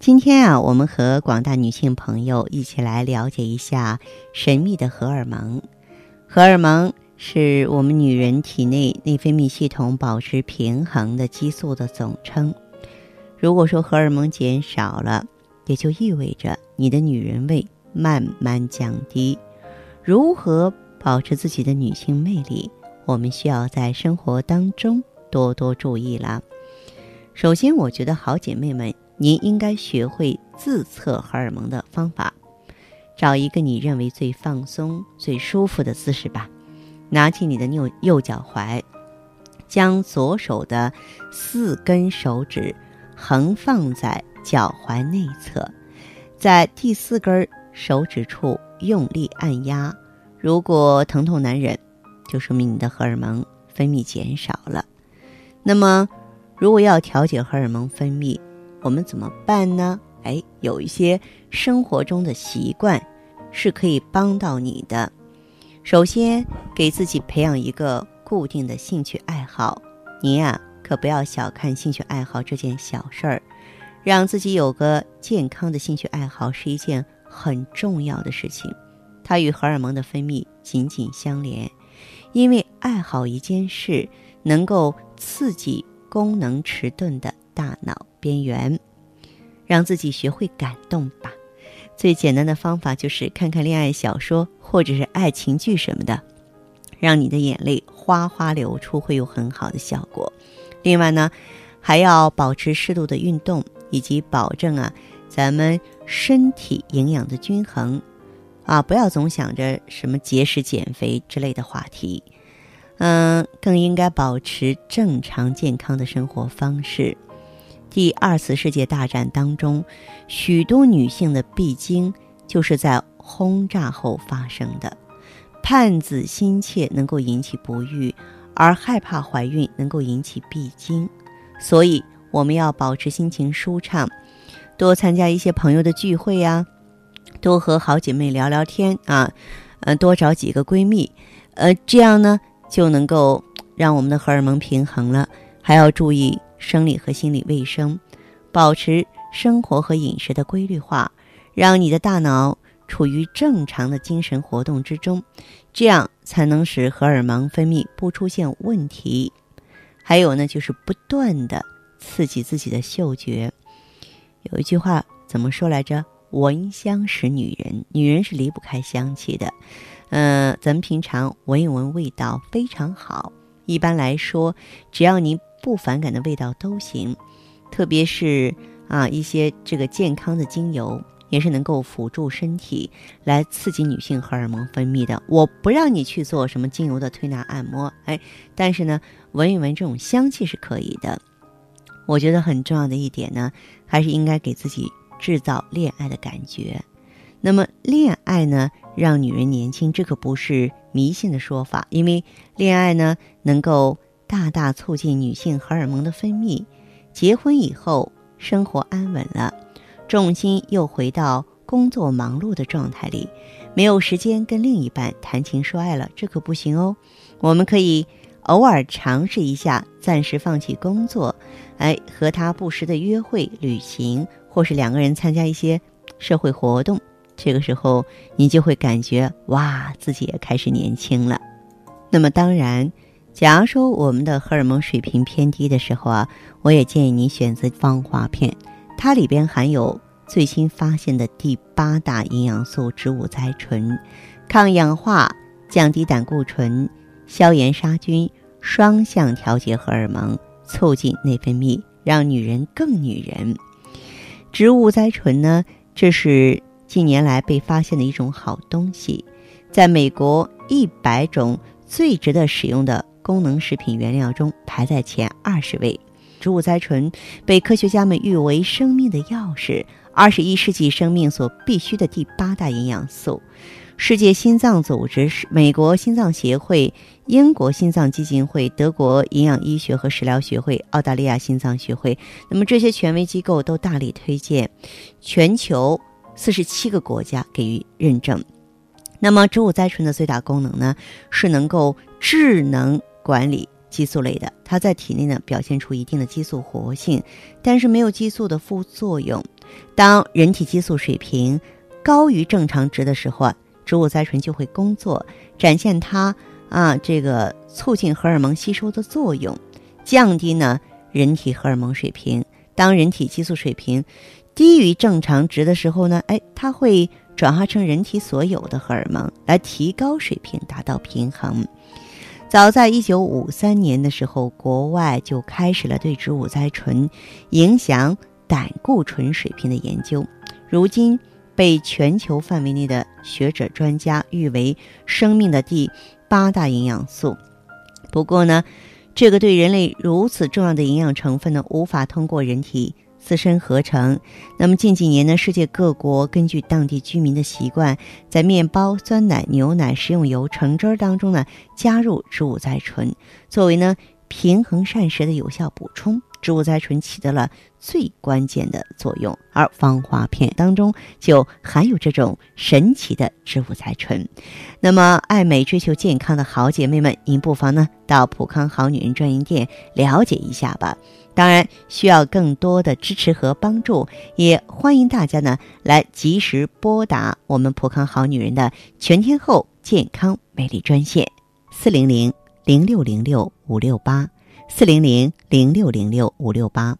今天啊，我们和广大女性朋友一起来了解一下神秘的荷尔蒙。荷尔蒙是我们女人体内内分泌系统保持平衡的激素的总称。如果说荷尔蒙减少了，也就意味着你的女人味慢慢降低。如何保持自己的女性魅力？我们需要在生活当中多多注意了。首先，我觉得好姐妹们。您应该学会自测荷尔蒙的方法，找一个你认为最放松、最舒服的姿势吧。拿起你的右右脚踝，将左手的四根手指横放在脚踝内侧，在第四根手指处用力按压。如果疼痛难忍，就说明你的荷尔蒙分泌减少了。那么，如果要调节荷尔蒙分泌，我们怎么办呢？哎，有一些生活中的习惯是可以帮到你的。首先，给自己培养一个固定的兴趣爱好。您呀，可不要小看兴趣爱好这件小事儿，让自己有个健康的兴趣爱好是一件很重要的事情。它与荷尔蒙的分泌紧紧相连，因为爱好一件事，能够刺激功能迟钝的大脑。边缘，让自己学会感动吧。最简单的方法就是看看恋爱小说或者是爱情剧什么的，让你的眼泪哗哗流出，会有很好的效果。另外呢，还要保持适度的运动，以及保证啊咱们身体营养的均衡啊，不要总想着什么节食减肥之类的话题。嗯，更应该保持正常健康的生活方式。第二次世界大战当中，许多女性的闭经就是在轰炸后发生的。盼子心切能够引起不育，而害怕怀孕能够引起闭经。所以我们要保持心情舒畅，多参加一些朋友的聚会呀，多和好姐妹聊聊天啊，呃，多找几个闺蜜，呃，这样呢就能够让我们的荷尔蒙平衡了。还要注意。生理和心理卫生，保持生活和饮食的规律化，让你的大脑处于正常的精神活动之中，这样才能使荷尔蒙分泌不出现问题。还有呢，就是不断的刺激自己的嗅觉。有一句话怎么说来着？闻香识女人，女人是离不开香气的。嗯，咱们平常闻一闻味道非常好。一般来说，只要您。不反感的味道都行，特别是啊一些这个健康的精油也是能够辅助身体来刺激女性荷尔蒙分泌的。我不让你去做什么精油的推拿按摩，哎，但是呢，闻一闻这种香气是可以的。我觉得很重要的一点呢，还是应该给自己制造恋爱的感觉。那么恋爱呢，让女人年轻，这可不是迷信的说法，因为恋爱呢能够。大大促进女性荷尔蒙的分泌，结婚以后生活安稳了，重心又回到工作忙碌的状态里，没有时间跟另一半谈情说爱了，这可不行哦。我们可以偶尔尝试一下，暂时放弃工作，哎，和他不时的约会、旅行，或是两个人参加一些社会活动。这个时候，你就会感觉哇，自己也开始年轻了。那么当然。假如说我们的荷尔蒙水平偏低的时候啊，我也建议你选择芳华片，它里边含有最新发现的第八大营养素植物甾醇，抗氧化、降低胆固醇、消炎杀菌，双向调节荷尔蒙，促进内分泌，让女人更女人。植物甾醇呢，这是近年来被发现的一种好东西，在美国一百种最值得使用的功能食品原料中排在前二十位。植物甾醇被科学家们誉为生命的钥匙，二十一世纪生命所必需的第八大营养素。世界心脏组织、美国心脏协会、英国心脏基金会、德国营养医学和食疗学会、澳大利亚心脏学会，那么这些权威机构都大力推荐，全球四十七个国家给予认证。那么植物甾醇的最大功能呢，是能够智能管理激素类的，它在体内呢表现出一定的激素活性，但是没有激素的副作用。当人体激素水平高于正常值的时候啊。植物甾醇就会工作，展现它啊这个促进荷尔蒙吸收的作用，降低呢人体荷尔蒙水平。当人体激素水平低于正常值的时候呢，哎，它会转化成人体所有的荷尔蒙来提高水平，达到平衡。早在一九五三年的时候，国外就开始了对植物甾醇影响胆固醇水平的研究。如今。被全球范围内的学者专家誉为生命的第八大营养素。不过呢，这个对人类如此重要的营养成分呢，无法通过人体自身合成。那么近几年呢，世界各国根据当地居民的习惯，在面包、酸奶、牛奶、食用油、橙汁儿当中呢，加入植物甾醇，作为呢平衡膳食的有效补充。植物甾醇起到了最关键的作用，而芳华片当中就含有这种神奇的植物甾醇。那么，爱美追求健康的好姐妹们，您不妨呢到普康好女人专营店了解一下吧。当然，需要更多的支持和帮助，也欢迎大家呢来及时拨打我们普康好女人的全天候健康美丽专线：四零零零六零六五六八。四零零零六零六五六八。